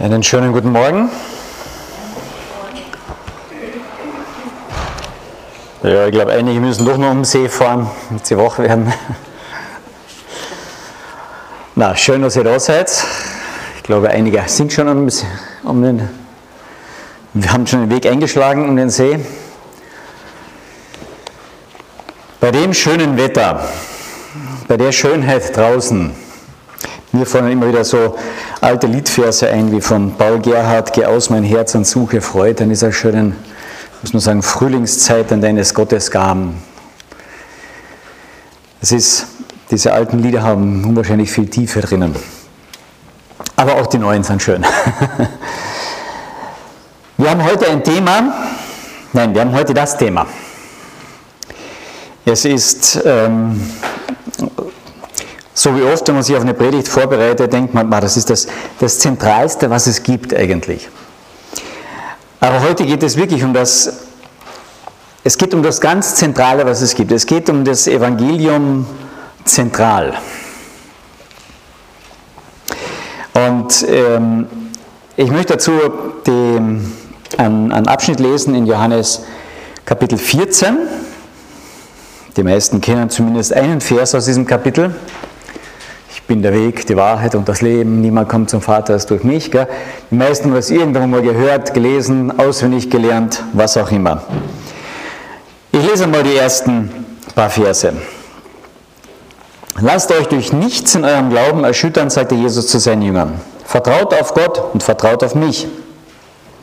Einen schönen guten Morgen. Ja, ich glaube, einige müssen doch noch um den See fahren, damit sie wach werden. Na, schön, dass ihr da seid. Ich glaube, einige sind schon um, um den, wir haben schon den Weg eingeschlagen um den See. Bei dem schönen Wetter, bei der Schönheit draußen, mir fallen immer wieder so alte Liedverse ein, wie von Paul Gerhard, Geh aus mein Herz und suche Freude in dieser schönen, muss man sagen, Frühlingszeit an deines Gottes Gaben. Es ist, diese alten Lieder haben unwahrscheinlich viel Tiefe drinnen. Aber auch die neuen sind schön. Wir haben heute ein Thema, nein, wir haben heute das Thema. Es ist ähm, so wie oft, wenn man sich auf eine Predigt vorbereitet, denkt man, das ist das, das Zentralste, was es gibt eigentlich. Aber heute geht es wirklich um das, es geht um das ganz Zentrale, was es gibt. Es geht um das Evangelium zentral. Und ähm, ich möchte dazu den, einen, einen Abschnitt lesen in Johannes Kapitel 14. Die meisten kennen zumindest einen Vers aus diesem Kapitel bin der Weg, die Wahrheit und das Leben. Niemand kommt zum Vater als durch mich. Gell? Die meisten haben das irgendwann mal gehört, gelesen, auswendig gelernt, was auch immer. Ich lese mal die ersten paar Verse. Lasst euch durch nichts in eurem Glauben erschüttern, sagte Jesus zu seinen Jüngern. Vertraut auf Gott und vertraut auf mich.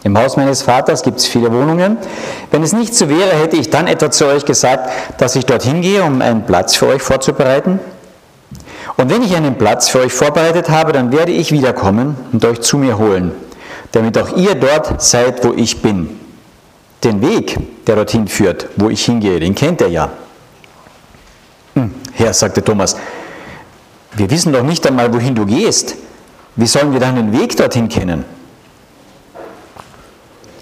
Im Haus meines Vaters gibt es viele Wohnungen. Wenn es nicht so wäre, hätte ich dann etwa zu euch gesagt, dass ich dorthin gehe, um einen Platz für euch vorzubereiten. Und wenn ich einen Platz für euch vorbereitet habe, dann werde ich wiederkommen und euch zu mir holen, damit auch ihr dort seid, wo ich bin. Den Weg, der dorthin führt, wo ich hingehe, den kennt ihr ja. Hm, Herr, sagte Thomas, wir wissen doch nicht einmal, wohin du gehst. Wie sollen wir dann den Weg dorthin kennen?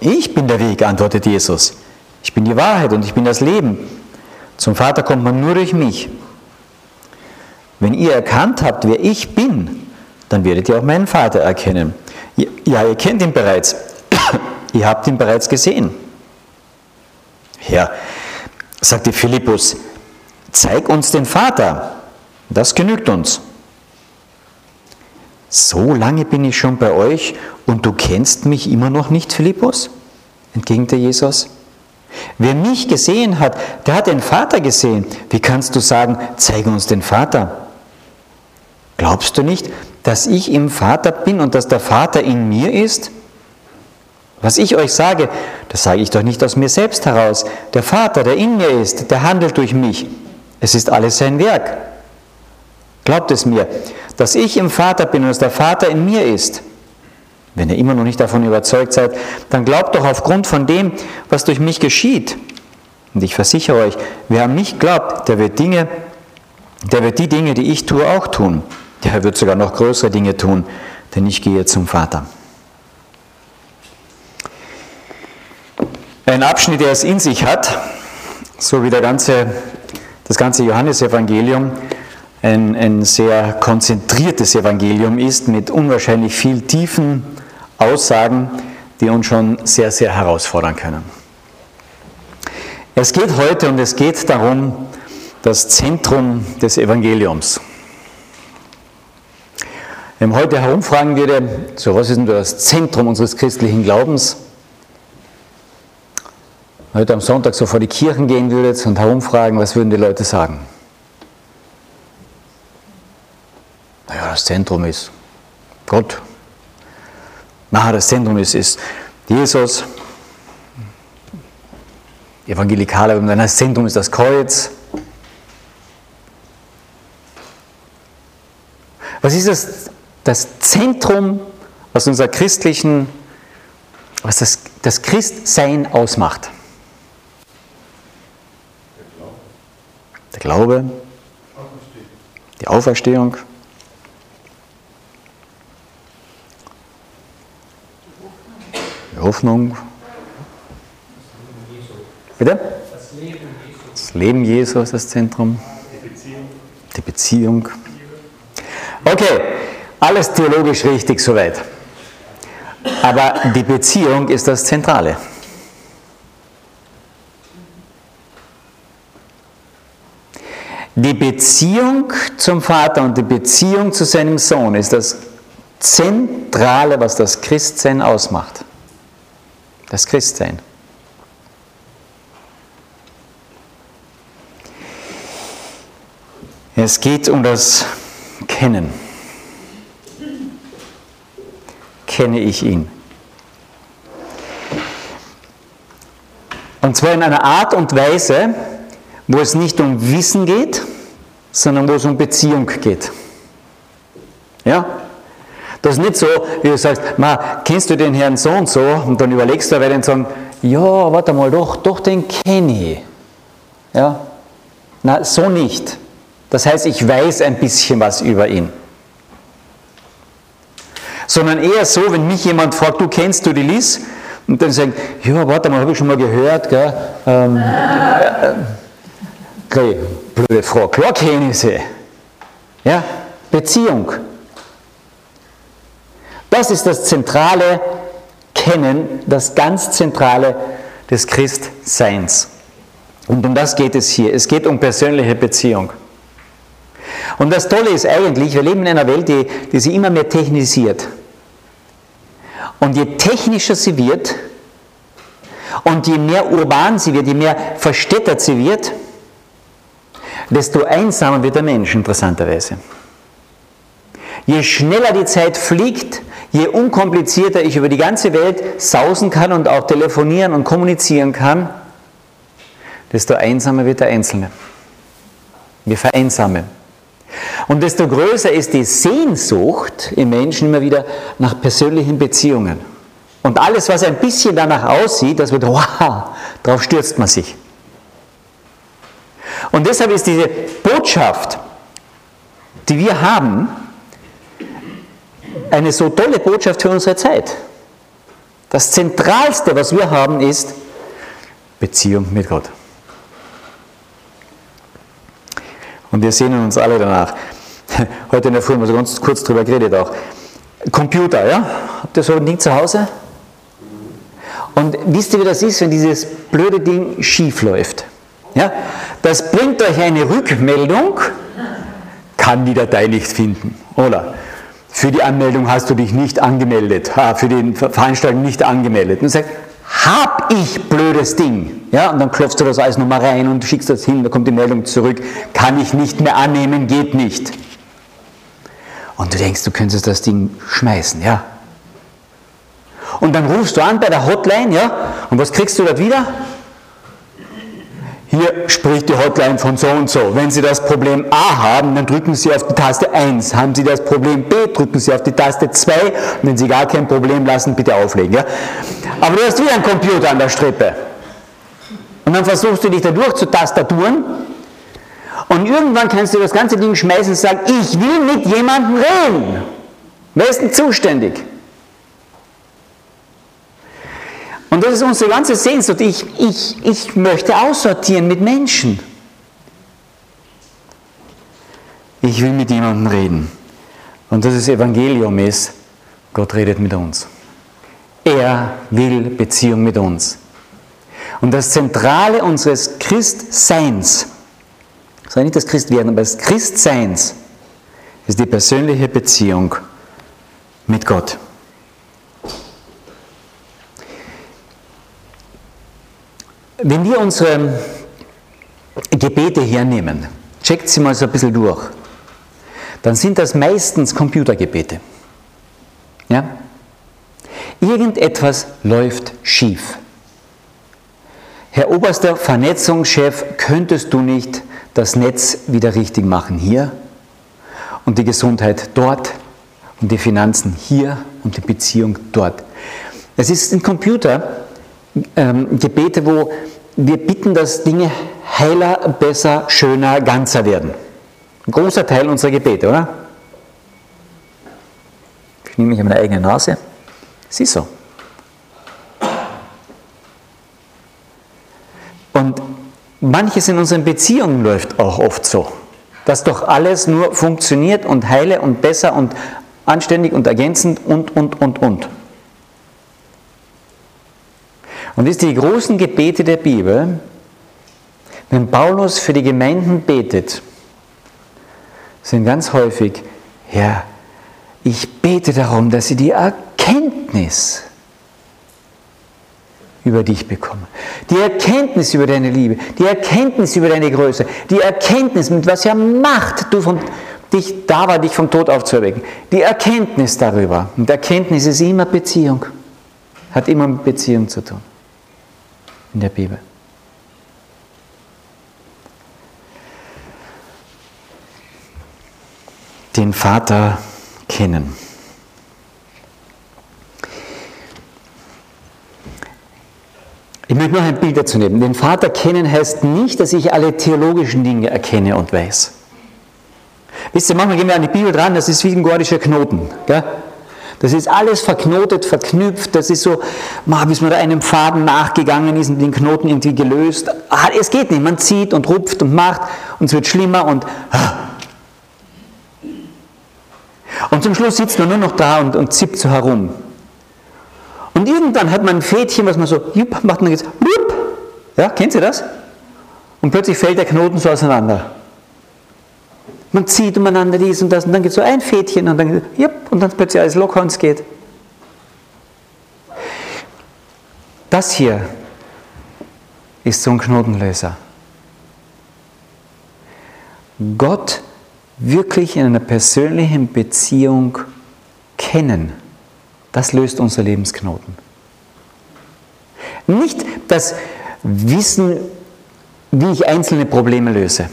Ich bin der Weg, antwortet Jesus. Ich bin die Wahrheit und ich bin das Leben. Zum Vater kommt man nur durch mich. Wenn ihr erkannt habt, wer ich bin, dann werdet ihr auch meinen Vater erkennen. Ja, ihr kennt ihn bereits. ihr habt ihn bereits gesehen. Herr, sagte Philippus, zeig uns den Vater. Das genügt uns. So lange bin ich schon bei euch und du kennst mich immer noch nicht, Philippus? entgegnete Jesus. Wer mich gesehen hat, der hat den Vater gesehen. Wie kannst du sagen, zeige uns den Vater? Glaubst du nicht, dass ich im Vater bin und dass der Vater in mir ist? Was ich euch sage, das sage ich doch nicht aus mir selbst heraus. Der Vater, der in mir ist, der handelt durch mich. Es ist alles sein Werk. Glaubt es mir, dass ich im Vater bin und dass der Vater in mir ist. Wenn ihr immer noch nicht davon überzeugt seid, dann glaubt doch aufgrund von dem, was durch mich geschieht. Und ich versichere euch, wer an mich glaubt, der wird Dinge, der wird die Dinge, die ich tue, auch tun. Der Herr wird sogar noch größere Dinge tun, denn ich gehe zum Vater. Ein Abschnitt, der es in sich hat, so wie der ganze, das ganze Johannesevangelium, ein, ein sehr konzentriertes Evangelium ist, mit unwahrscheinlich viel tiefen Aussagen, die uns schon sehr, sehr herausfordern können. Es geht heute und es geht darum, das Zentrum des Evangeliums. Wenn man heute herumfragen würde, so was ist denn das Zentrum unseres christlichen Glaubens? Heute am Sonntag so vor die Kirchen gehen würdet und herumfragen, was würden die Leute sagen? Naja, das Zentrum ist Gott. Na, das Zentrum ist, ist Jesus. Evangelikale, das Zentrum ist das Kreuz. Was ist das das Zentrum, was unser christlichen, was das, das Christsein ausmacht. Der Glaube, die Auferstehung. Die Hoffnung. Bitte? Das Leben Jesu ist das Zentrum. Die Beziehung. Okay, alles theologisch richtig soweit. Aber die Beziehung ist das Zentrale. Die Beziehung zum Vater und die Beziehung zu seinem Sohn ist das Zentrale, was das Christsein ausmacht. Das Christsein. Es geht um das Kennen. Kenne ich ihn? Und zwar in einer Art und Weise, wo es nicht um Wissen geht, sondern wo es um Beziehung geht. Ja? Das ist nicht so, wie du sagst, ma, kennst du den Herrn so und so? Und dann überlegst du, wer den sagen, ja, warte mal, doch, doch, den kenne ich. Ja? Na, so nicht. Das heißt, ich weiß ein bisschen was über ihn. Sondern eher so, wenn mich jemand fragt, du kennst du die Liz? Und dann sagen, ja, warte mal, habe ich schon mal gehört, gell? Ähm, äh, okay, blöde Frau, klar kenne ich sie. Ja, Beziehung. Das ist das zentrale Kennen, das ganz zentrale des Christseins. Und um das geht es hier. Es geht um persönliche Beziehung. Und das Tolle ist eigentlich, wir leben in einer Welt, die, die sich immer mehr technisiert. Und je technischer sie wird und je mehr urban sie wird, je mehr verstädtert sie wird, desto einsamer wird der Mensch interessanterweise. Je schneller die Zeit fliegt, je unkomplizierter ich über die ganze Welt sausen kann und auch telefonieren und kommunizieren kann, desto einsamer wird der Einzelne. Wir vereinsamen. Und desto größer ist die Sehnsucht im Menschen immer wieder nach persönlichen Beziehungen. Und alles, was ein bisschen danach aussieht, das wird, wow, darauf stürzt man sich. Und deshalb ist diese Botschaft, die wir haben, eine so tolle Botschaft für unsere Zeit. Das Zentralste, was wir haben, ist Beziehung mit Gott. Und wir sehnen uns alle danach. Heute in der Früh haben wir so ganz kurz drüber geredet auch. Computer, ja? Habt ihr so ein Ding zu Hause? Und wisst ihr, wie das ist, wenn dieses blöde Ding schief läuft? Ja? Das bringt euch eine Rückmeldung, kann die Datei nicht finden. Oder für die Anmeldung hast du dich nicht angemeldet, für die Veranstaltung nicht angemeldet. Und sagt, hab ich blödes Ding. Ja, und dann klopfst du das alles nochmal rein und schickst das hin, da kommt die Meldung zurück, kann ich nicht mehr annehmen, geht nicht. Und du denkst, du könntest das Ding schmeißen, ja. Und dann rufst du an bei der Hotline, ja, und was kriegst du dort wieder? Hier spricht die Hotline von so und so. Wenn Sie das Problem A haben, dann drücken Sie auf die Taste 1. Haben Sie das Problem B, drücken Sie auf die Taste 2. Und wenn Sie gar kein Problem lassen, bitte auflegen. Ja? Aber du hast wieder einen Computer an der Strippe. Und dann versuchst du dich da durch zu tastaturen. Und irgendwann kannst du das ganze Ding schmeißen und sagen, ich will mit jemandem reden. Wer ist denn zuständig? Und das ist unsere ganze Sehnsucht. Ich, ich, ich möchte aussortieren mit Menschen. Ich will mit jemandem reden. Und das ist Evangelium ist, Gott redet mit uns. Er will Beziehung mit uns. Und das Zentrale unseres Christseins, sei nicht das Christwerden, aber das Christseins, ist die persönliche Beziehung mit Gott. Wenn wir unsere Gebete hernehmen, checkt sie mal so ein bisschen durch, dann sind das meistens Computergebete. Ja? Irgendetwas läuft schief. Herr oberster Vernetzungschef, könntest du nicht das Netz wieder richtig machen hier und die Gesundheit dort und die Finanzen hier und die Beziehung dort. Es ist ein Computer, ähm, Gebete, wo wir bitten, dass Dinge heiler, besser, schöner, ganzer werden. Ein großer Teil unserer Gebete, oder? Ich nehme mich an meine eigene Nase. Sieh so. Und manches in unseren Beziehungen läuft auch oft so, dass doch alles nur funktioniert und heile und besser und anständig und ergänzend und, und, und, und. Und das sind die großen Gebete der Bibel. Wenn Paulus für die Gemeinden betet, sind ganz häufig, Herr, ich bete darum, dass sie die Erkenntnis über dich bekommen. Die Erkenntnis über deine Liebe, die Erkenntnis über deine Größe, die Erkenntnis, mit was ja Macht du von dich da war, dich vom Tod aufzuerwecken. Die Erkenntnis darüber. Und Erkenntnis ist immer Beziehung. Hat immer mit Beziehung zu tun. In der Bibel. Den Vater kennen. Ich möchte noch ein Bild dazu nehmen. Den Vater kennen heißt nicht, dass ich alle theologischen Dinge erkenne und weiß. Wisst ihr, manchmal gehen wir an die Bibel dran, das ist wie ein gordischer Knoten. Gell? Das ist alles verknotet, verknüpft, das ist so, bis man da einem Faden nachgegangen ist und den Knoten irgendwie gelöst. Ah, es geht nicht, man zieht und rupft und macht und es wird schlimmer und... Ah. Und zum Schluss sitzt man nur noch da und, und zippt so herum. Und irgendwann hat man ein Fädchen, was man so, jupp, macht man jetzt, jupp. Ja, kennt ihr das? Und plötzlich fällt der Knoten so auseinander. Man zieht umeinander dies und das und dann geht so ein Fädchen und dann, jupp, und dann plötzlich alles locker und es geht. Das hier ist so ein Knotenlöser. Gott wirklich in einer persönlichen Beziehung kennen das löst unser Lebensknoten. Nicht das Wissen, wie ich einzelne Probleme löse,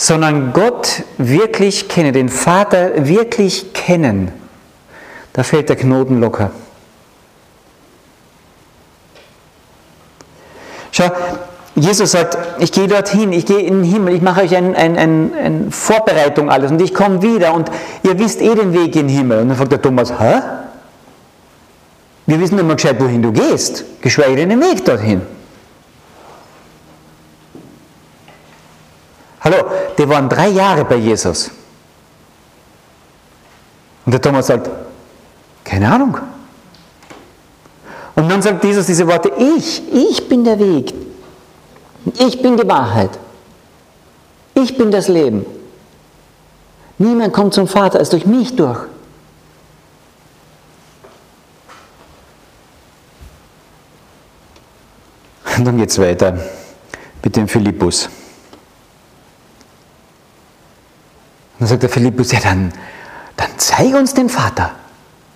sondern Gott wirklich kennen, den Vater wirklich kennen. Da fällt der Knoten locker. Schau, Jesus sagt, ich gehe dorthin, ich gehe in den Himmel, ich mache euch eine ein, ein, ein Vorbereitung alles und ich komme wieder und ihr wisst eh den Weg in den Himmel. Und dann fragt der Thomas, hä? Wir wissen mal gescheit, wohin du gehst, geschweige denn den Weg dorthin. Hallo, die waren drei Jahre bei Jesus. Und der Thomas sagt, keine Ahnung. Und dann sagt Jesus diese Worte, ich, ich bin der Weg, ich bin die Wahrheit. Ich bin das Leben. Niemand kommt zum Vater als durch mich durch. Und dann geht es weiter mit dem Philippus. Und dann sagt der Philippus, ja dann, dann zeig uns den Vater.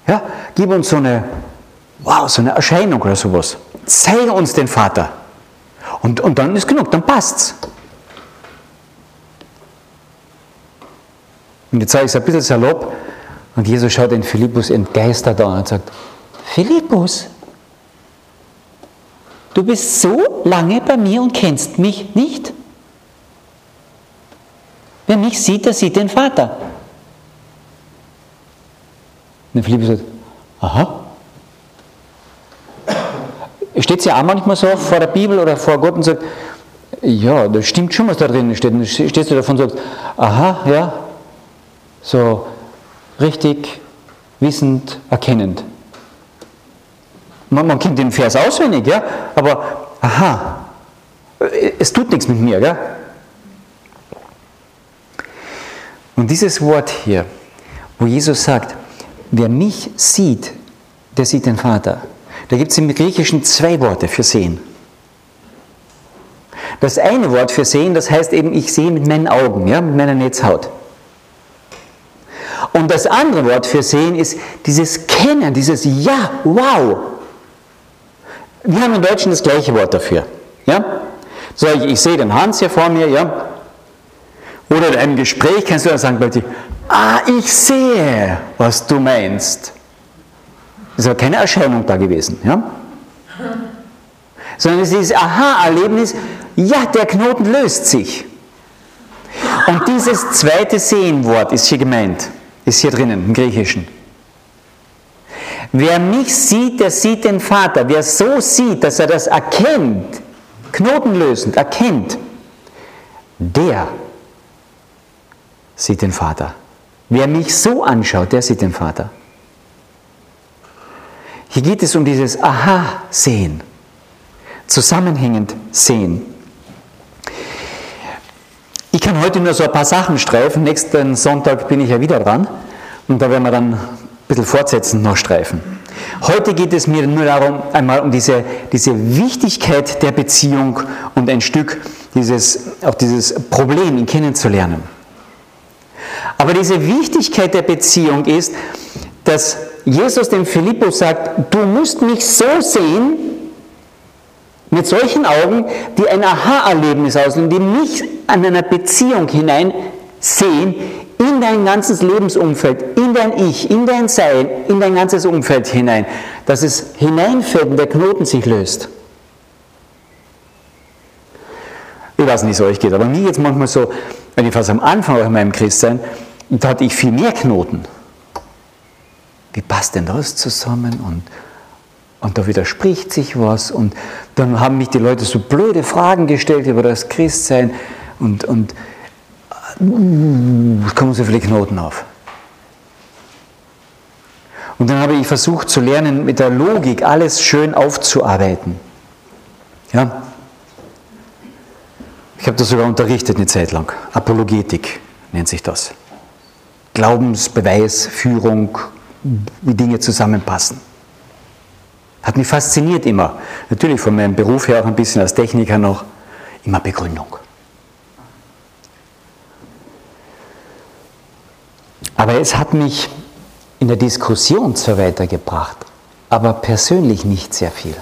Ja, gib uns so eine, wow, so eine Erscheinung oder sowas. Zeige uns den Vater. Und, und dann ist genug, dann passt's. Und jetzt sage ich es ein bisschen salopp. Und Jesus schaut den Philippus entgeistert an und sagt, Philippus, du bist so lange bei mir und kennst mich nicht. Wer mich sieht, der sieht den Vater. Und der Philippus sagt, aha, steht es ja auch manchmal so vor der Bibel oder vor Gott und sagt, ja, das stimmt schon, was da drin steht. Und dann stehst du davon und sagst, aha, ja, so richtig wissend, erkennend. Man, man kennt den Vers auswendig, ja, aber aha, es tut nichts mit mir, ja. Und dieses Wort hier, wo Jesus sagt, wer mich sieht, der sieht den Vater. Da gibt es im Griechischen zwei Worte für sehen. Das eine Wort für sehen, das heißt eben, ich sehe mit meinen Augen, ja, mit meiner Netzhaut. Und das andere Wort für sehen ist dieses Kennen, dieses Ja, wow. Wir haben im Deutschen das gleiche Wort dafür. Ja? So, ich, ich sehe den Hans hier vor mir, ja. Oder in einem Gespräch kannst du dann sagen plötzlich, ah, ich sehe, was du meinst. Es war keine Erscheinung da gewesen. Ja? Sondern es ist Aha-Erlebnis, ja, der Knoten löst sich. Und dieses zweite Sehenwort ist hier gemeint, ist hier drinnen im Griechischen. Wer mich sieht, der sieht den Vater. Wer so sieht, dass er das erkennt, knotenlösend erkennt, der sieht den Vater. Wer mich so anschaut, der sieht den Vater. Hier geht es um dieses Aha-Sehen, zusammenhängend sehen. Ich kann heute nur so ein paar Sachen streifen. Nächsten Sonntag bin ich ja wieder dran und da werden wir dann ein bisschen fortsetzend noch streifen. Heute geht es mir nur darum, einmal um diese, diese Wichtigkeit der Beziehung und ein Stück dieses, auch dieses Problem kennenzulernen. Aber diese Wichtigkeit der Beziehung ist, dass Jesus dem Philippus sagt, du musst mich so sehen, mit solchen Augen, die ein Aha-Erlebnis auslösen, die mich an einer Beziehung hinein sehen, in dein ganzes Lebensumfeld, in dein Ich, in dein Sein, in dein ganzes Umfeld hinein, dass es hineinfällt und der Knoten sich löst. Ich weiß nicht, wie es euch geht, aber mir jetzt manchmal so, wenn ich fast am Anfang in meinem Christsein, da hatte ich viel mehr Knoten. Wie passt denn das zusammen? Und, und da widerspricht sich was. Und dann haben mich die Leute so blöde Fragen gestellt über das Christsein. Und, und uh, kommen so viele Knoten auf. Und dann habe ich versucht zu lernen, mit der Logik alles schön aufzuarbeiten. Ja? Ich habe das sogar unterrichtet eine Zeit lang. Apologetik nennt sich das. Glaubensbeweis, Führung, wie Dinge zusammenpassen. Hat mich fasziniert immer. Natürlich von meinem Beruf her auch ein bisschen als Techniker noch. Immer Begründung. Aber es hat mich in der Diskussion zwar weitergebracht, aber persönlich nicht sehr viel.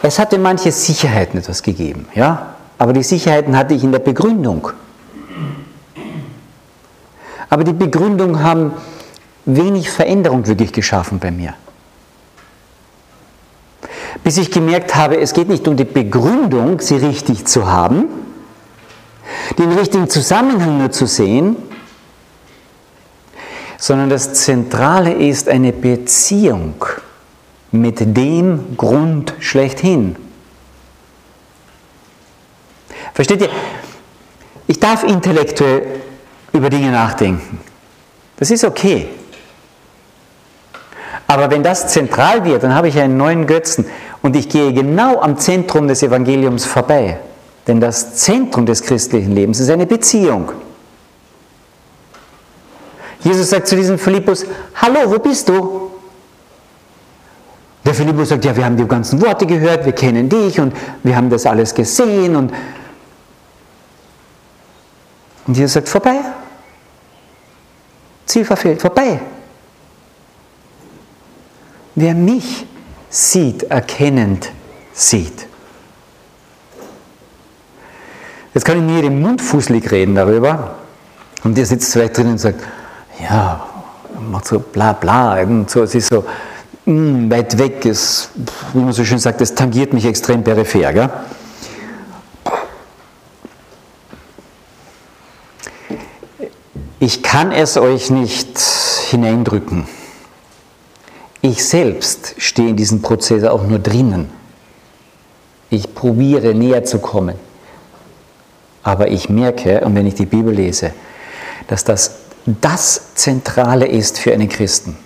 Es hatte manche Sicherheiten etwas gegeben, ja, aber die Sicherheiten hatte ich in der Begründung. Aber die Begründung haben wenig Veränderung wirklich geschaffen bei mir. Bis ich gemerkt habe, es geht nicht um die Begründung, sie richtig zu haben, den richtigen Zusammenhang nur zu sehen, sondern das Zentrale ist eine Beziehung mit dem Grund schlechthin. Versteht ihr? Ich darf intellektuell über Dinge nachdenken. Das ist okay. Aber wenn das zentral wird, dann habe ich einen neuen Götzen und ich gehe genau am Zentrum des Evangeliums vorbei. Denn das Zentrum des christlichen Lebens ist eine Beziehung. Jesus sagt zu diesem Philippus, hallo, wo bist du? Der Philippus sagt, ja, wir haben die ganzen Worte gehört, wir kennen dich und wir haben das alles gesehen und, und Jesus sagt, vorbei. Ziel verfehlt, vorbei. Wer mich sieht, erkennend sieht. Jetzt kann ich mir den Mund fußlig reden darüber und der sitzt vielleicht drin und sagt, ja, macht so bla bla, und so, es ist so mh, hm, weit weg, es, wie man so schön sagt, es tangiert mich extrem peripher. Gell? Ich kann es euch nicht hineindrücken. Ich selbst stehe in diesem Prozess auch nur drinnen. Ich probiere näher zu kommen. Aber ich merke, und wenn ich die Bibel lese, dass das das Zentrale ist für einen Christen.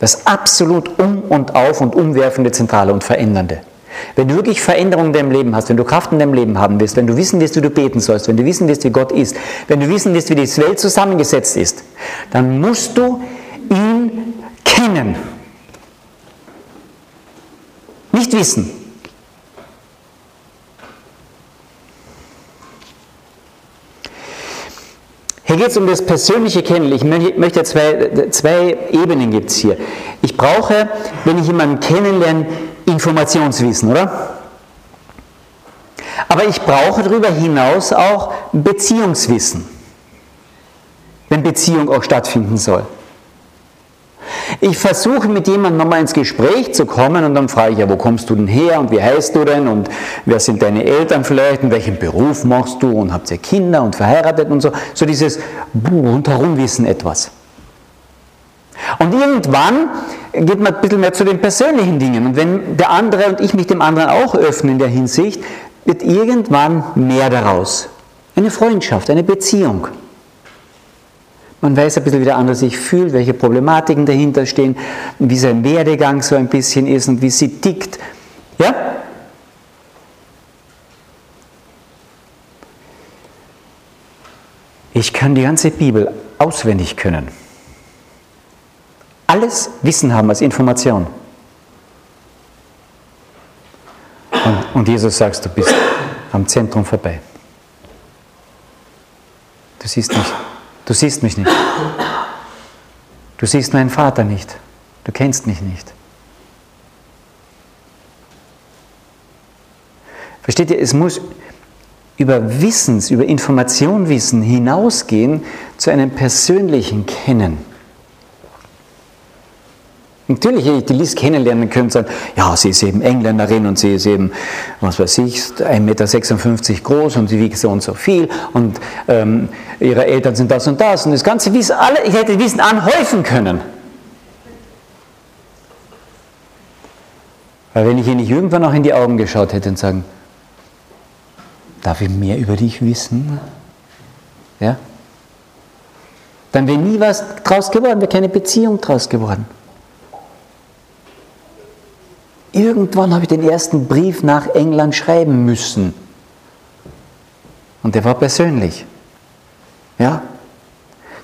Das absolut um und auf und umwerfende Zentrale und Verändernde. Wenn du wirklich Veränderungen in deinem Leben hast, wenn du Kraft in deinem Leben haben willst, wenn du wissen willst, wie du beten sollst, wenn du wissen willst, wie Gott ist, wenn du wissen willst, wie die Welt zusammengesetzt ist, dann musst du ihn kennen. Nicht wissen. Hier geht es um das persönliche Kennenlernen. Ich möchte zwei, zwei Ebenen gibt es hier. Ich brauche, wenn ich jemanden kennenlerne, Informationswissen, oder? Aber ich brauche darüber hinaus auch Beziehungswissen, wenn Beziehung auch stattfinden soll. Ich versuche mit jemandem nochmal ins Gespräch zu kommen und dann frage ich ja, wo kommst du denn her und wie heißt du denn und wer sind deine Eltern vielleicht und welchen Beruf machst du und habt ihr Kinder und verheiratet und so. So dieses rundherumwissen etwas. Und irgendwann geht man ein bisschen mehr zu den persönlichen Dingen. Und wenn der andere und ich mich dem anderen auch öffnen in der Hinsicht, wird irgendwann mehr daraus. Eine Freundschaft, eine Beziehung. Man weiß ein bisschen, wie der andere sich fühlt, welche Problematiken dahinter stehen, wie sein Werdegang so ein bisschen ist und wie sie tickt. Ja? Ich kann die ganze Bibel auswendig können. Alles Wissen haben als Information. Und, und Jesus sagt, du bist am Zentrum vorbei. Du siehst mich, du siehst mich nicht. Du siehst meinen Vater nicht. Du kennst mich nicht. Versteht ihr, es muss über Wissens, über Informationwissen hinausgehen zu einem persönlichen Kennen. Natürlich hätte ich die Liz kennenlernen können und sagen, ja, sie ist eben Engländerin und sie ist eben, was weiß ich, 1,56 Meter groß und sie wiegt so und so viel und ähm, ihre Eltern sind das und das und das ganze Wissen, alle, ich hätte Wissen anhäufen können. Weil wenn ich ihr nicht irgendwann noch in die Augen geschaut hätte und sagen, darf ich mehr über dich wissen? Ja? Dann wäre nie was draus geworden, wäre keine Beziehung draus geworden. Irgendwann habe ich den ersten Brief nach England schreiben müssen. Und der war persönlich. Ja?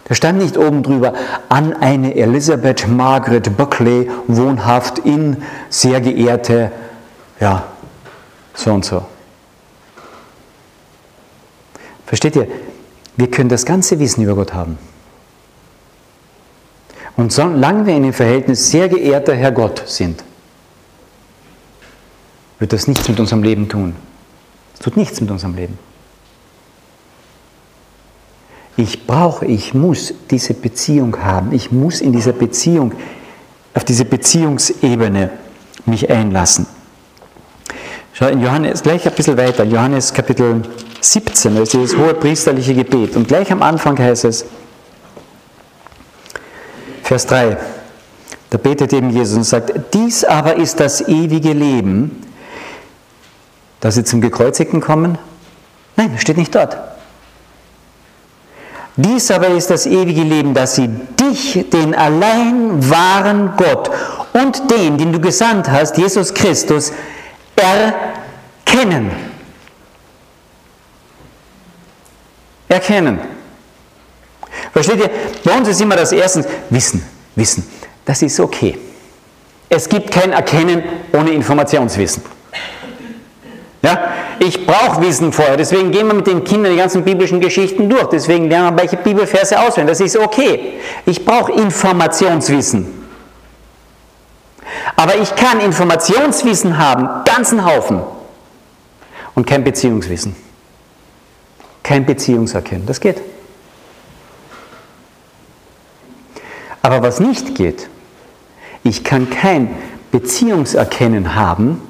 Da stand nicht oben drüber, an eine Elisabeth Margaret Buckley, wohnhaft in, sehr geehrte, ja, so und so. Versteht ihr? Wir können das ganze Wissen über Gott haben. Und solange wir in dem Verhältnis sehr geehrter Herr Gott sind, wird das nichts mit unserem Leben tun. Es tut nichts mit unserem Leben. Ich brauche, ich muss diese Beziehung haben. Ich muss in dieser Beziehung, auf diese Beziehungsebene mich einlassen. Schau in Johannes, gleich ein bisschen weiter, Johannes Kapitel 17, da ist dieses hohe priesterliche Gebet. Und gleich am Anfang heißt es, Vers 3, da betet eben Jesus und sagt, dies aber ist das ewige Leben, dass sie zum Gekreuzigten kommen? Nein, steht nicht dort. Dies aber ist das ewige Leben, dass sie dich, den allein wahren Gott und den, den du gesandt hast, Jesus Christus, erkennen. Erkennen. Versteht ihr? Bei uns ist immer das Erste, Wissen, Wissen. Das ist okay. Es gibt kein Erkennen ohne Informationswissen. Ja? Ich brauche Wissen vorher, deswegen gehen wir mit den Kindern die ganzen biblischen Geschichten durch, deswegen lernen wir welche Bibelverse auswendig, das ist okay. Ich brauche Informationswissen. Aber ich kann Informationswissen haben, ganzen Haufen, und kein Beziehungswissen. Kein Beziehungserkennen, das geht. Aber was nicht geht, ich kann kein Beziehungserkennen haben,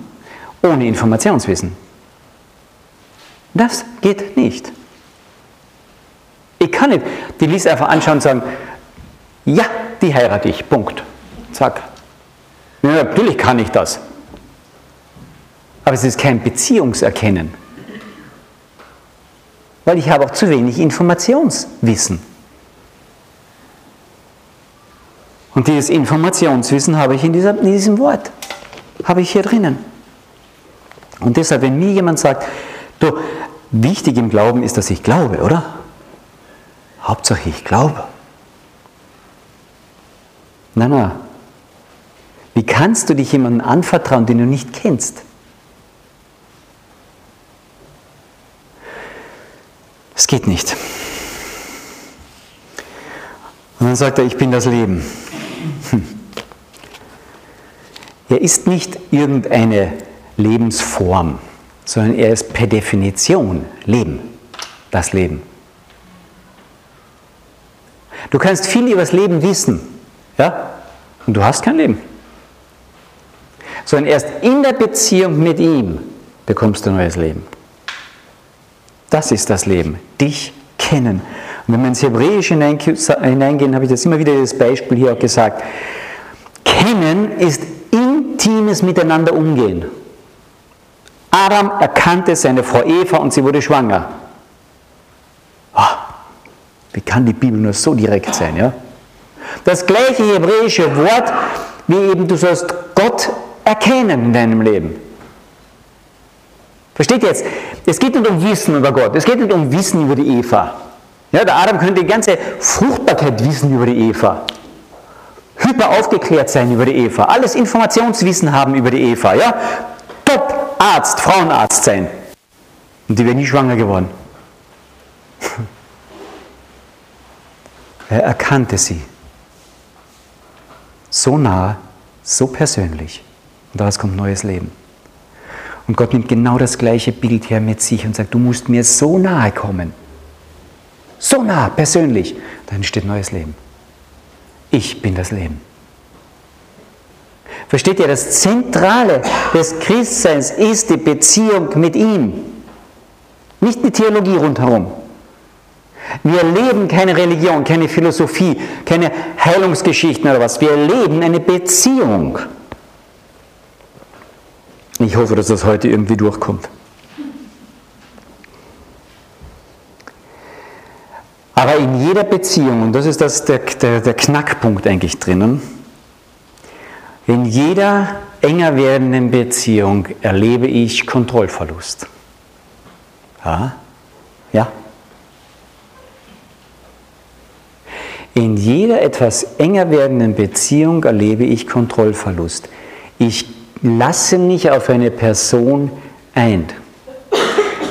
ohne Informationswissen. Das geht nicht. Ich kann nicht die Liste einfach anschauen und sagen, ja, die heirate ich, Punkt. Zack. Ja, natürlich kann ich das. Aber es ist kein Beziehungserkennen. Weil ich habe auch zu wenig Informationswissen. Und dieses Informationswissen habe ich in, dieser, in diesem Wort. Habe ich hier drinnen. Und deshalb, wenn mir jemand sagt, du, wichtig im Glauben ist, dass ich glaube, oder? Hauptsache ich glaube. Na, na. Wie kannst du dich jemandem anvertrauen, den du nicht kennst? Es geht nicht. Und dann sagt er, ich bin das Leben. Hm. Er ist nicht irgendeine Lebensform, sondern er ist per Definition Leben, das Leben. Du kannst viel über das Leben wissen, ja, und du hast kein Leben. Sondern erst in der Beziehung mit ihm bekommst du neues Leben. Das ist das Leben, dich kennen. Und wenn wir ins Hebräische hineingehen, habe ich das immer wieder das Beispiel hier auch gesagt. Kennen ist intimes Miteinander umgehen. Adam erkannte seine Frau Eva und sie wurde schwanger. Oh, Wie kann die Bibel nur so direkt sein? Ja? Das gleiche hebräische Wort, wie eben du sollst Gott erkennen in deinem Leben. Versteht jetzt? Es geht nicht um Wissen über Gott, es geht nicht um Wissen über die Eva. Ja, der Adam könnte die ganze Fruchtbarkeit wissen über die Eva. Hyper aufgeklärt sein über die Eva. Alles Informationswissen haben über die Eva. Ja? Arzt, Frauenarzt sein. Und die wäre nie schwanger geworden. Er erkannte sie. So nah, so persönlich. Und daraus kommt neues Leben. Und Gott nimmt genau das gleiche Bild her mit sich und sagt, du musst mir so nahe kommen. So nah, persönlich. Dann entsteht neues Leben. Ich bin das Leben. Versteht ihr, das Zentrale des Christseins ist die Beziehung mit ihm. Nicht die Theologie rundherum. Wir leben keine Religion, keine Philosophie, keine Heilungsgeschichten oder was. Wir leben eine Beziehung. Ich hoffe, dass das heute irgendwie durchkommt. Aber in jeder Beziehung, und das ist das, der, der, der Knackpunkt eigentlich drinnen, in jeder enger werdenden Beziehung erlebe ich Kontrollverlust. Ja? Ja? In jeder etwas enger werdenden Beziehung erlebe ich Kontrollverlust. Ich lasse mich auf eine Person ein.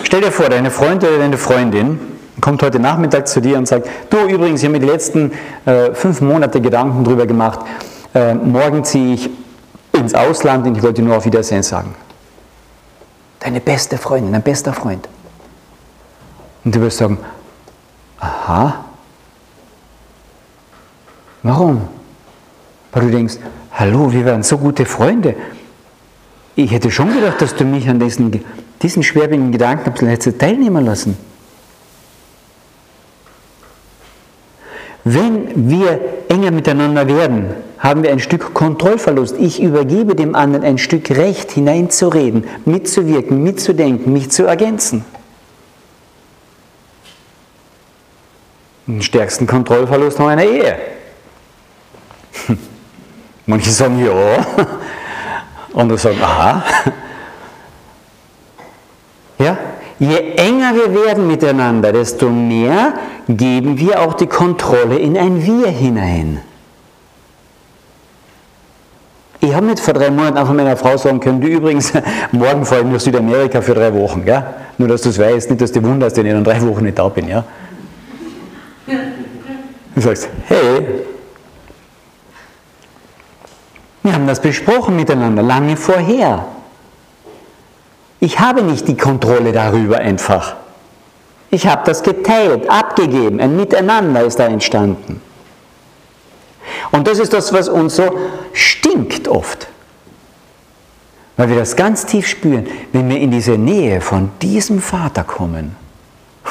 Stell dir vor, deine Freund oder deine Freundin kommt heute Nachmittag zu dir und sagt, du übrigens, ich habe mir die letzten äh, fünf Monate Gedanken darüber gemacht, äh, morgen ziehe ich ins Ausland und ich wollte nur auf Wiedersehen sagen. Deine beste Freundin, dein bester Freund. Und du wirst sagen, aha, warum? Weil du denkst, hallo, wir waren so gute Freunde. Ich hätte schon gedacht, dass du mich an diesen, diesen schwerwiegenden Gedanken hättest teilnehmen lassen. Wenn wir enger miteinander werden, haben wir ein Stück Kontrollverlust. Ich übergebe dem anderen ein Stück Recht, hineinzureden, mitzuwirken, mitzudenken, mich zu ergänzen. Den stärksten Kontrollverlust noch einer Ehe. Manche sagen ja, andere sagen aha. Ja, je enger wir werden miteinander, desto mehr geben wir auch die Kontrolle in ein Wir hinein. Ich habe nicht vor drei Monaten einfach meiner Frau sagen können, du übrigens, morgen fahre ich nach Südamerika für drei Wochen. Gell? Nur, dass du es weißt, nicht, dass du wunderst, wenn ich in drei Wochen nicht da bin. Ja? Du sagst, hey, wir haben das besprochen miteinander, lange vorher. Ich habe nicht die Kontrolle darüber einfach. Ich habe das geteilt, abgegeben, ein Miteinander ist da entstanden. Und das ist das, was uns so stinkt oft. Weil wir das ganz tief spüren, wenn wir in diese Nähe von diesem Vater kommen,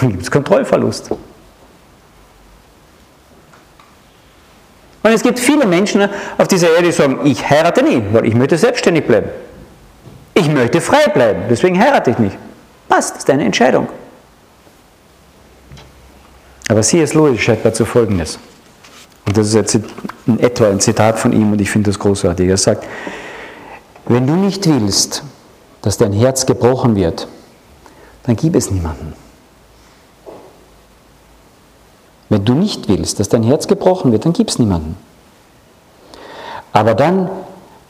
dann gibt es Kontrollverlust. Und es gibt viele Menschen auf dieser Erde, die sagen, ich heirate nie, weil ich möchte selbstständig bleiben. Ich möchte frei bleiben, deswegen heirate ich nicht. Passt, ist deine Entscheidung. Aber C.S. Lewis schreibt dazu Folgendes. Und das ist jetzt in etwa ein Zitat von ihm und ich finde das großartig. Er sagt, wenn du nicht willst, dass dein Herz gebrochen wird, dann gib es niemanden. Wenn du nicht willst, dass dein Herz gebrochen wird, dann gib es niemanden. Aber dann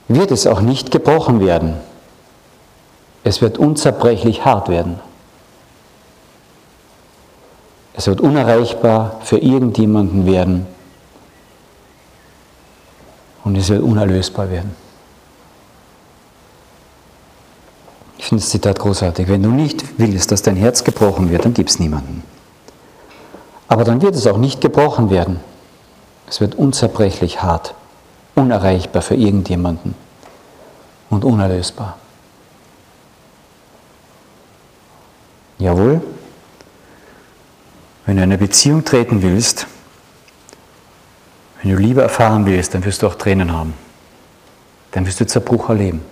wird es auch nicht gebrochen werden. Es wird unzerbrechlich hart werden. Es wird unerreichbar für irgendjemanden werden. Und es wird unerlösbar werden. Ich finde das Zitat großartig. Wenn du nicht willst, dass dein Herz gebrochen wird, dann gib es niemanden. Aber dann wird es auch nicht gebrochen werden. Es wird unzerbrechlich hart, unerreichbar für irgendjemanden und unerlösbar. Jawohl, wenn du in eine Beziehung treten willst, wenn du Liebe erfahren willst, dann wirst du auch Tränen haben. Dann wirst du Zerbruch erleben.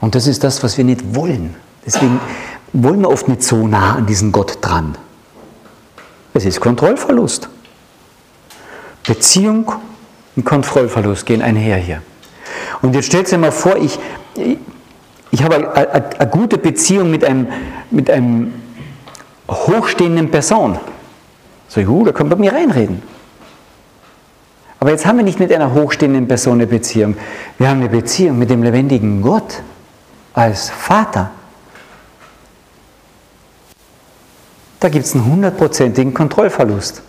Und das ist das, was wir nicht wollen. Deswegen wollen wir oft nicht so nah an diesen Gott dran. Es ist Kontrollverlust. Beziehung und Kontrollverlust gehen einher hier. Und jetzt stellt sich mal vor, ich, ich habe eine, gute Beziehung mit einem, mit einem hochstehenden Person. So, uh, da kann man bei mir reinreden. Aber jetzt haben wir nicht mit einer hochstehenden Person eine Beziehung. Wir haben eine Beziehung mit dem lebendigen Gott als Vater. Da gibt es einen hundertprozentigen Kontrollverlust.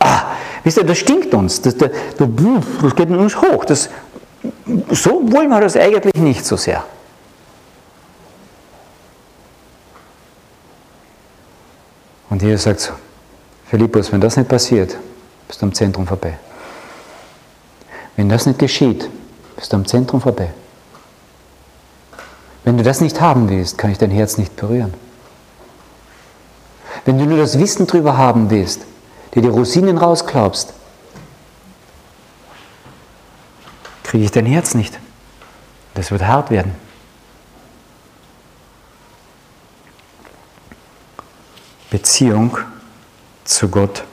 Ah, wisst ihr, das stinkt uns. Das, das, das geht uns hoch. Das, so wollen wir das eigentlich nicht so sehr. Und Jesus sagt so, Philippus, wenn das nicht passiert, bist du am Zentrum vorbei. Wenn das nicht geschieht, bist du am Zentrum vorbei. Wenn du das nicht haben willst, kann ich dein Herz nicht berühren. Wenn du nur das Wissen darüber haben willst, dir die Rosinen rausklaubst, kriege ich dein Herz nicht. Das wird hart werden. Beziehung zu Gott,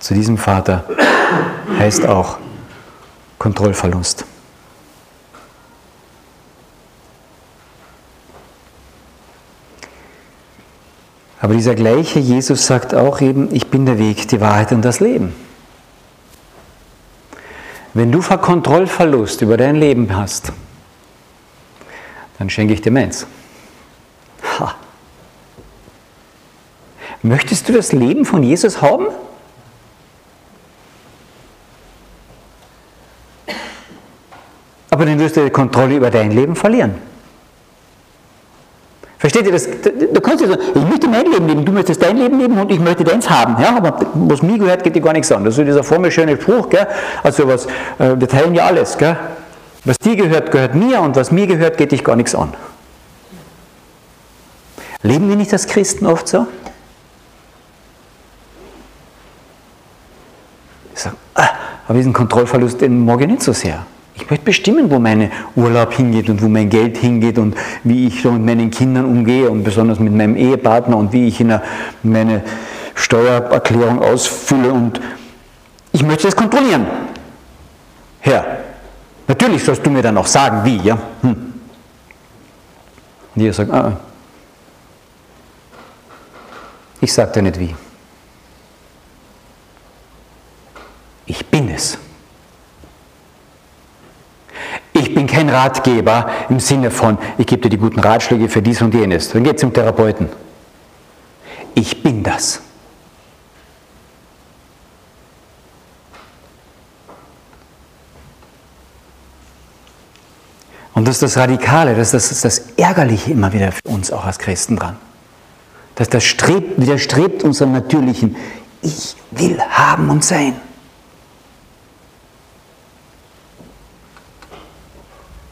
zu diesem Vater, heißt auch Kontrollverlust. Aber dieser gleiche Jesus sagt auch eben, ich bin der Weg, die Wahrheit und das Leben. Wenn du Kontrollverlust über dein Leben hast, dann schenke ich dir meins. Möchtest du das Leben von Jesus haben? Aber dann wirst du die Kontrolle über dein Leben verlieren. Versteht ihr das? Du kannst ja sagen, ich möchte mein Leben leben, du möchtest dein Leben leben und ich möchte deins haben. Ja, aber was mir gehört, geht dir gar nichts an. Das ist dieser formel schöne Spruch, gell? Also was, äh, wir teilen ja alles, gell? Was dir gehört, gehört mir und was mir gehört, geht dich gar nichts an. Leben wir nicht als Christen oft so? Ah, aber diesen Kontrollverlust, den mag ich nicht so sehr. Ich möchte bestimmen, wo mein Urlaub hingeht und wo mein Geld hingeht und wie ich so mit meinen Kindern umgehe und besonders mit meinem Ehepartner und wie ich meine Steuererklärung ausfülle und ich möchte das kontrollieren. Herr, natürlich sollst du mir dann auch sagen, wie, ja? Hm. Und ihr sagt, ah, ich sage dir nicht wie. Ich bin es. Ich bin kein Ratgeber im Sinne von, ich gebe dir die guten Ratschläge für dies und jenes. Dann geht es zum Therapeuten. Ich bin das. Und das ist das Radikale, das ist das, das Ärgerliche immer wieder für uns auch als Christen dran. Dass das strebt, widerstrebt unserem natürlichen Ich will haben und sein.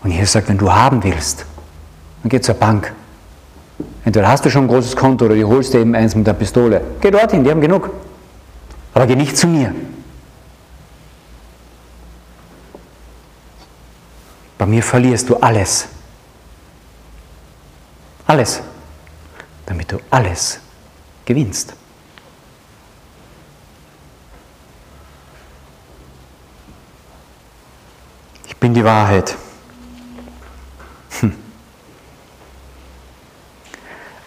Und Jesus sagt, wenn du haben willst, dann geh zur Bank. Entweder hast du schon ein großes Konto oder du holst dir eben eins mit der Pistole. Geh dorthin, die haben genug. Aber geh nicht zu mir. Bei mir verlierst du alles. Alles. Damit du alles gewinnst. Ich bin die Wahrheit. Hm.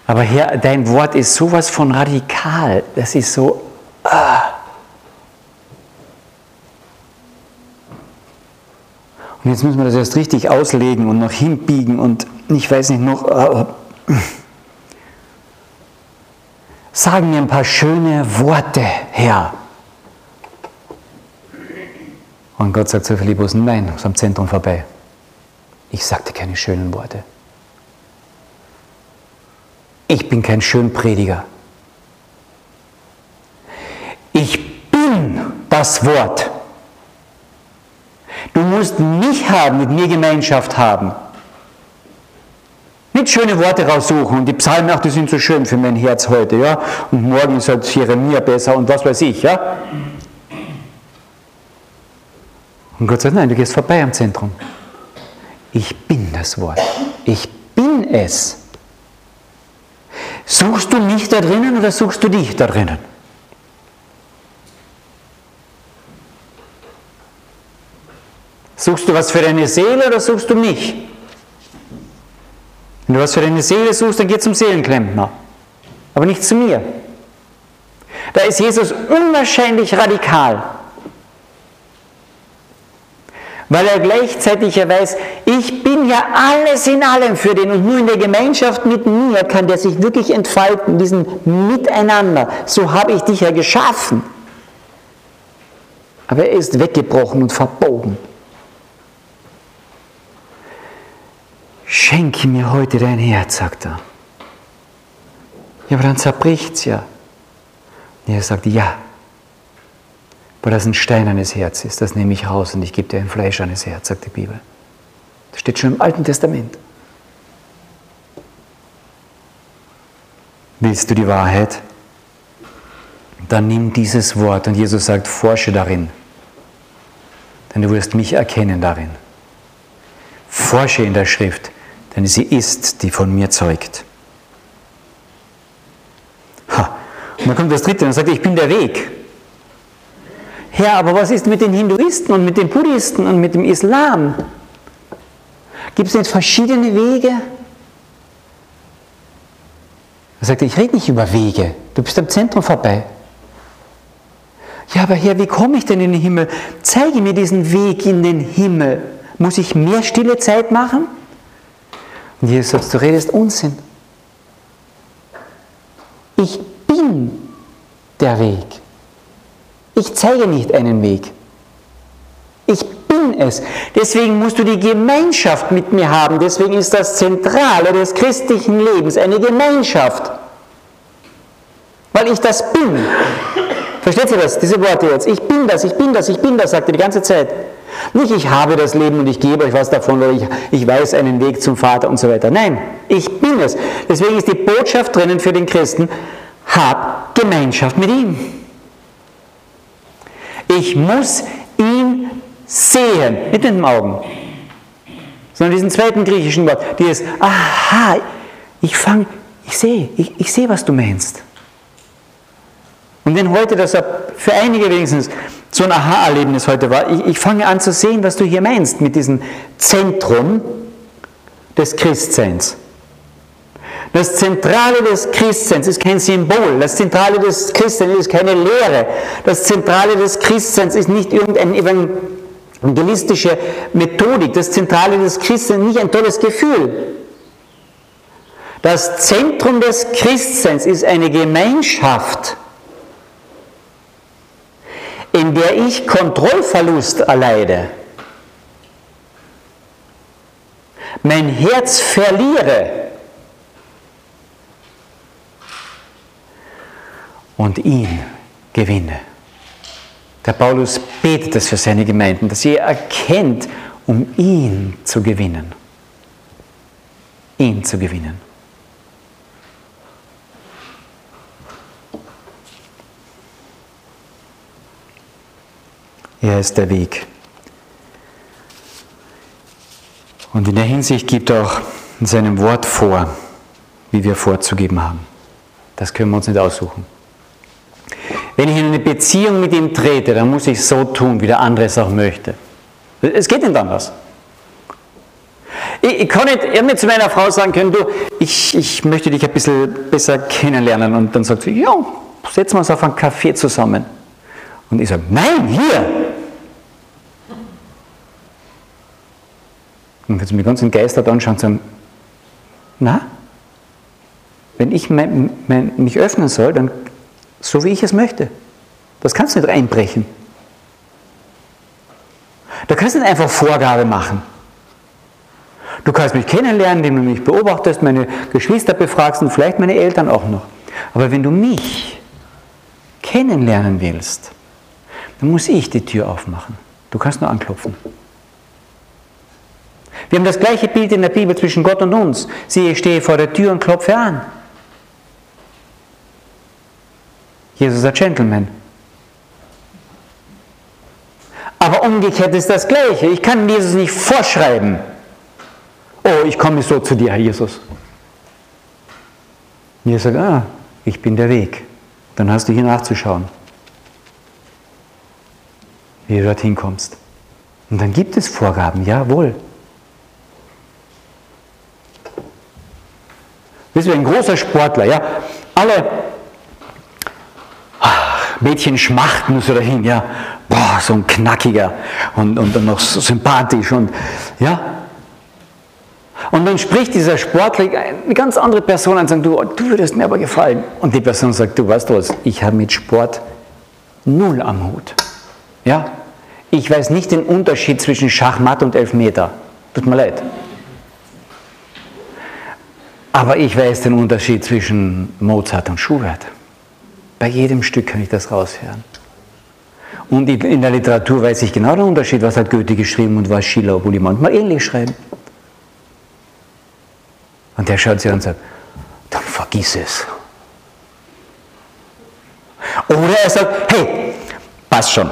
Aber Herr, dein Wort ist sowas von radikal. Das ist so. Ah. Und jetzt müssen wir das erst richtig auslegen und noch hinbiegen und ich weiß nicht noch. Ah. Sagen mir ein paar schöne Worte, Herr. Und Gott sagt zu Philippus, nein, ist am Zentrum vorbei. Ich sagte keine schönen Worte. Ich bin kein Schönprediger. Ich bin das Wort. Du musst mich haben, mit mir Gemeinschaft haben. Nicht schöne Worte raussuchen und die Psalmen, ach, die sind so schön für mein Herz heute, ja. Und morgen ist halt Jeremia besser und was weiß ich, ja. Und Gott sagt, nein, du gehst vorbei am Zentrum. Ich bin das Wort. Ich bin es. Suchst du mich da drinnen oder suchst du dich da drinnen? Suchst du was für deine Seele oder suchst du mich? Wenn du was für deine Seele suchst, dann geh zum Seelenklempner. Aber nicht zu mir. Da ist Jesus unwahrscheinlich radikal. Weil er gleichzeitig ja weiß, ich bin ja alles in allem für den und nur in der Gemeinschaft mit mir kann der sich wirklich entfalten, diesen Miteinander. So habe ich dich ja geschaffen. Aber er ist weggebrochen und verbogen. Schenke mir heute dein Herz, sagt er. Ja, aber dann zerbricht es ja. Und er sagt, ja, weil das ein steinernes Herz ist, das nehme ich raus und ich gebe dir ein fleischernes Herz, sagt die Bibel. Das steht schon im Alten Testament. Willst du die Wahrheit? Dann nimm dieses Wort und Jesus sagt, forsche darin, denn du wirst mich erkennen darin. Forsche in der Schrift, denn sie ist, die von mir zeugt. Ha. Und dann kommt das dritte und sagt, ich bin der Weg. Ja, aber was ist mit den Hinduisten und mit den Buddhisten und mit dem Islam? Gibt es nicht verschiedene Wege? Er sagt, ich rede nicht über Wege, du bist am Zentrum vorbei. Ja, aber Herr, wie komme ich denn in den Himmel? Zeige mir diesen Weg in den Himmel. Muss ich mehr stille Zeit machen? Und Jesus sagt, du redest Unsinn. Ich bin der Weg. Ich zeige nicht einen Weg. Ich bin es. Deswegen musst du die Gemeinschaft mit mir haben. Deswegen ist das Zentrale des christlichen Lebens eine Gemeinschaft. Weil ich das bin. Versteht ihr das, diese Worte jetzt? Ich bin das, ich bin das, ich bin das, sagt er die ganze Zeit. Nicht ich habe das Leben und ich gebe euch was davon oder ich, ich weiß einen Weg zum Vater und so weiter. Nein, ich bin es. Deswegen ist die Botschaft drinnen für den Christen, hab Gemeinschaft mit ihm. Ich muss ihn sehen, nicht mit den Augen, sondern diesen zweiten griechischen Wort, dieses Aha, ich fange, ich sehe, ich, ich sehe, was du meinst. Und wenn heute das für einige wenigstens so ein Aha-Erlebnis heute war, ich, ich fange an zu sehen, was du hier meinst mit diesem Zentrum des Christseins. Das Zentrale des Christseins ist kein Symbol. Das Zentrale des Christseins ist keine Lehre. Das Zentrale des Christseins ist nicht irgendeine evangelistische Methodik. Das Zentrale des Christseins ist nicht ein tolles Gefühl. Das Zentrum des Christseins ist eine Gemeinschaft in der ich Kontrollverlust erleide, mein Herz verliere und ihn gewinne. Der Paulus betet das für seine Gemeinden, dass sie erkennt, um ihn zu gewinnen. Ihn zu gewinnen. Er ist der Weg. Und in der Hinsicht gibt er auch in seinem Wort vor, wie wir vorzugeben haben. Das können wir uns nicht aussuchen. Wenn ich in eine Beziehung mit ihm trete, dann muss ich so tun, wie der andere es auch möchte. Es geht nicht anders. Ich, ich kann nicht zu meiner Frau sagen können, du, ich, ich möchte dich ein bisschen besser kennenlernen. Und dann sagt sie, ja, setzen wir uns auf einen Kaffee zusammen. Und ich sage, nein, hier, Und wenn sie mich ganz entgeistert anschauen und sagen, na, wenn ich mein, mein, mich öffnen soll, dann so wie ich es möchte. Das kannst du nicht einbrechen. Da kannst du nicht einfach Vorgabe machen. Du kannst mich kennenlernen, indem du mich beobachtest, meine Geschwister befragst und vielleicht meine Eltern auch noch. Aber wenn du mich kennenlernen willst, dann muss ich die Tür aufmachen. Du kannst nur anklopfen. Wir haben das gleiche Bild in der Bibel zwischen Gott und uns. Siehe, ich stehe vor der Tür und klopfe an. Jesus ein Gentleman. Aber umgekehrt ist das Gleiche. Ich kann Jesus nicht vorschreiben. Oh, ich komme so zu dir, Herr Jesus. Und Jesus sagt, ah, ich bin der Weg. Dann hast du hier nachzuschauen, wie du dorthin kommst. Und dann gibt es Vorgaben, jawohl. Bist du ein großer Sportler, ja? Alle Mädchen schmachten so dahin, ja? Boah, so ein knackiger und, und dann noch so sympathisch und, ja? Und dann spricht dieser Sportler eine ganz andere Person an und sagt, du, du würdest mir aber gefallen. Und die Person sagt, du weißt was, ich habe mit Sport null am Hut. Ja? Ich weiß nicht den Unterschied zwischen Schachmatt und Elfmeter. Tut mir leid. Aber ich weiß den Unterschied zwischen Mozart und Schubert. Bei jedem Stück kann ich das raushören. Und in der Literatur weiß ich genau den Unterschied, was hat Goethe geschrieben und was Schiller, obwohl die manchmal ähnlich schreiben. Und der schaut sich an und sagt, dann vergiss es. Oder er sagt, hey, passt schon,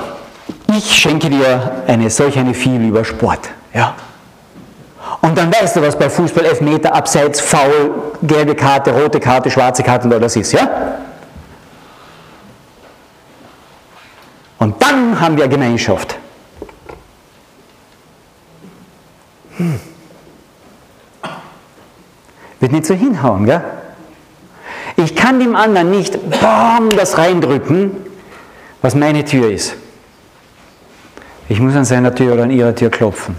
ich schenke dir eine solch eine viel über Sport. Ja? Und dann weißt du, was bei Fußball Elfmeter, Abseits, Foul, gelbe Karte, rote Karte, schwarze Karte oder das ist, ja? Und dann haben wir Gemeinschaft. Hm. Wird nicht so hinhauen, gell? Ich kann dem anderen nicht bam, das reindrücken, was meine Tür ist. Ich muss an seiner Tür oder an ihrer Tür klopfen.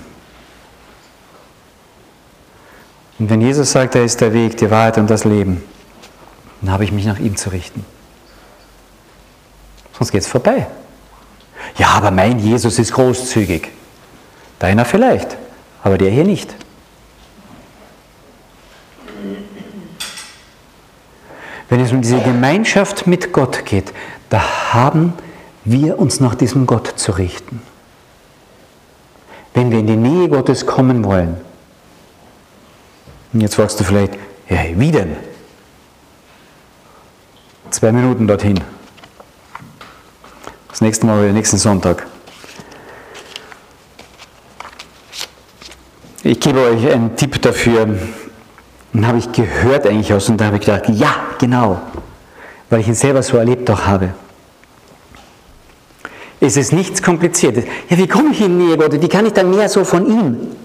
Und wenn Jesus sagt, er ist der Weg, die Wahrheit und das Leben, dann habe ich mich nach ihm zu richten. Sonst geht es vorbei. Ja, aber mein Jesus ist großzügig. Deiner vielleicht, aber der hier nicht. Wenn es um diese Gemeinschaft mit Gott geht, da haben wir uns nach diesem Gott zu richten. Wenn wir in die Nähe Gottes kommen wollen, und jetzt fragst du vielleicht, ja, wie denn? Zwei Minuten dorthin. Das nächste Mal wieder nächsten Sonntag. Ich gebe euch einen Tipp dafür, und habe ich gehört eigentlich aus und da habe ich gedacht, ja, genau, weil ich ihn selber so erlebt auch habe. Es ist nichts Kompliziertes. Ja, wie komme ich in Nähe Gottes? Wie kann ich dann mehr so von ihm?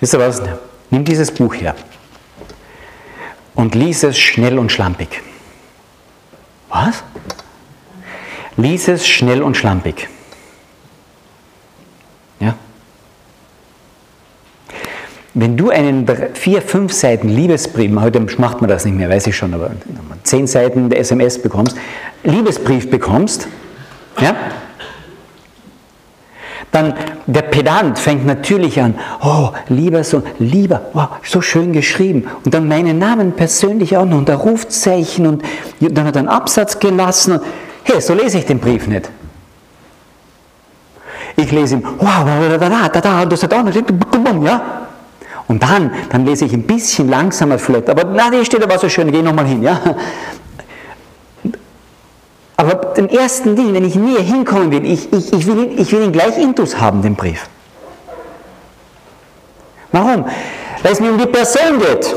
Wisst ihr was? Nimm dieses Buch her und lies es schnell und schlampig. Was? Lies es schnell und schlampig. Wenn du einen vier, fünf Seiten Liebesbrief, heute macht man das nicht mehr, weiß ich schon, aber zehn Seiten der SMS bekommst, Liebesbrief bekommst, ja, dann der Pedant fängt natürlich an, oh, lieber Sohn, lieber, wow, so schön geschrieben. Und dann meinen Namen persönlich auch noch und der Rufzeichen und dann hat er einen Absatz gelassen. Und, hey, so lese ich den Brief nicht. Ich lese ihn, wow, da, da, da, da, das hat auch noch, ja. Und dann, dann lese ich ein bisschen langsamer vielleicht, aber na, hier steht aber so schön, geh nochmal hin, ja. Aber den ersten Ding, wenn ich näher hinkommen will, ich, ich, ich, will, ihn, ich will ihn gleich intus haben, den Brief. Warum? Weil es mir um die Person geht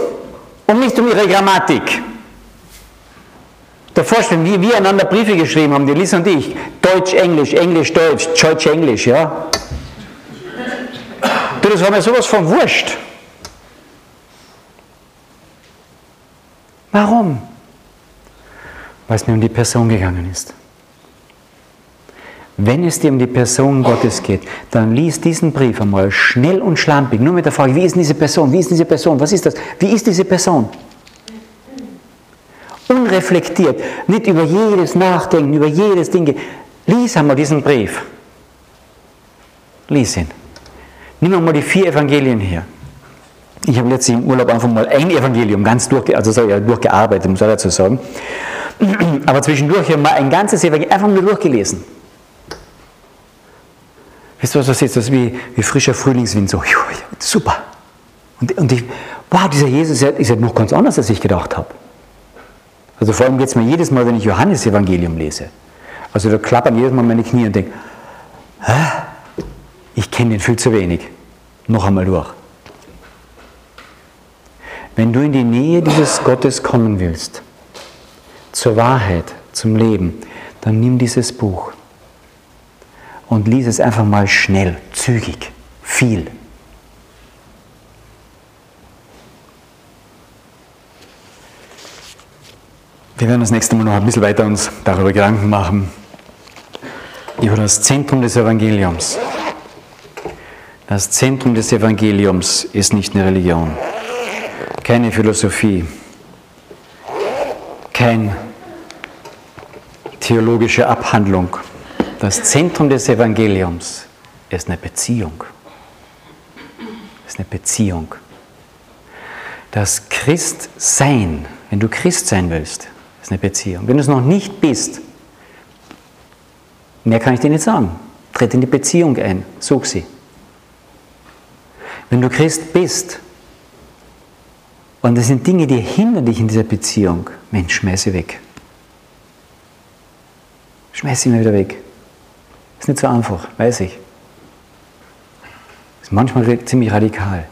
und nicht um ihre Grammatik. Der Vorstellung, wie wir einander Briefe geschrieben haben, die Lisa und ich, Deutsch, Englisch, Englisch, Deutsch, Deutsch, Englisch, ja. Du, das war mir sowas von wurscht. Warum? Weil es mir um die Person gegangen ist. Wenn es dir um die Person Gottes geht, dann lies diesen Brief einmal schnell und schlampig, nur mit der Frage, wie ist diese Person, wie ist diese Person, was ist das, wie ist diese Person? Unreflektiert, nicht über jedes Nachdenken, über jedes Ding. Lies einmal diesen Brief. Lies ihn. Nimm einmal die vier Evangelien hier. Ich habe letztlich im Urlaub einfach mal ein Evangelium ganz durchge also so, ja, durchgearbeitet, muss ich dazu sagen. Aber zwischendurch habe ich mal ein ganzes Evangelium einfach nur durchgelesen. Wisst ihr, was das ist? Das ist wie, wie frischer Frühlingswind, so super. Und, und ich, wow, dieser Jesus ist ja noch ganz anders, als ich gedacht habe. Also vor allem geht es mir jedes Mal, wenn ich Johannes Evangelium lese. Also da klappern jedes Mal meine Knie und denke, ich kenne den viel zu wenig. Noch einmal durch. Wenn du in die Nähe dieses Gottes kommen willst, zur Wahrheit, zum Leben, dann nimm dieses Buch und lies es einfach mal schnell, zügig, viel. Wir werden das nächste Mal noch ein bisschen weiter uns darüber Gedanken machen, über das Zentrum des Evangeliums. Das Zentrum des Evangeliums ist nicht eine Religion, keine Philosophie, keine theologische Abhandlung. Das Zentrum des Evangeliums ist eine Beziehung. Ist eine Beziehung. Das Christsein, wenn du Christ sein willst, ist eine Beziehung. Wenn du es noch nicht bist, mehr kann ich dir nicht sagen. Tritt in die Beziehung ein, such sie. Wenn du Christ bist und es sind Dinge, die hindern dich in dieser Beziehung, Mensch, schmeiß sie weg. Schmeiß sie mal wieder weg. Ist nicht so einfach, weiß ich. Ist manchmal ziemlich radikal.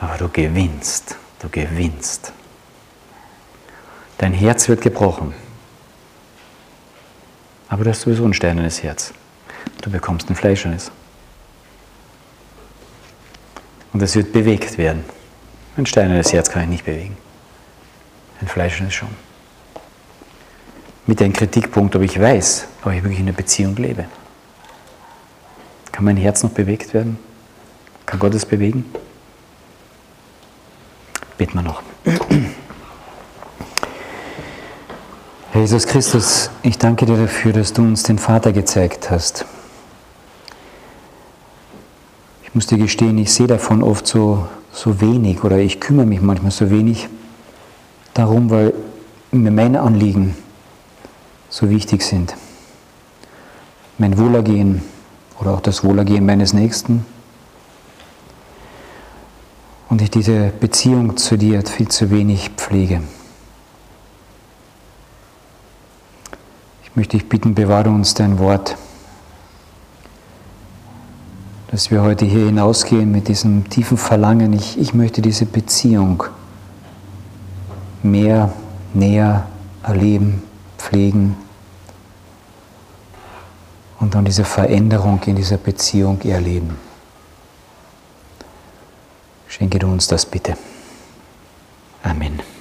Aber du gewinnst, du gewinnst. Dein Herz wird gebrochen. Aber du hast sowieso ein steinernes Herz. Du bekommst ein fleischernes. Und es wird bewegt werden. Ein steinernes Herz kann ich nicht bewegen. Ein fleischernes schon. Mit dem Kritikpunkt, ob ich weiß, ob ich wirklich in einer Beziehung lebe. Kann mein Herz noch bewegt werden? Kann Gott es bewegen? Beten wir noch. Herr Jesus Christus, ich danke dir dafür, dass du uns den Vater gezeigt hast. Ich muss dir gestehen, ich sehe davon oft so, so wenig oder ich kümmere mich manchmal so wenig darum, weil mir meine Anliegen so wichtig sind. Mein Wohlergehen oder auch das Wohlergehen meines Nächsten. Und ich diese Beziehung zu dir viel zu wenig pflege. Möchte ich bitten, bewahre uns dein Wort, dass wir heute hier hinausgehen mit diesem tiefen Verlangen, ich, ich möchte diese Beziehung mehr, näher erleben, pflegen und dann diese Veränderung in dieser Beziehung erleben. Schenke du uns das bitte. Amen.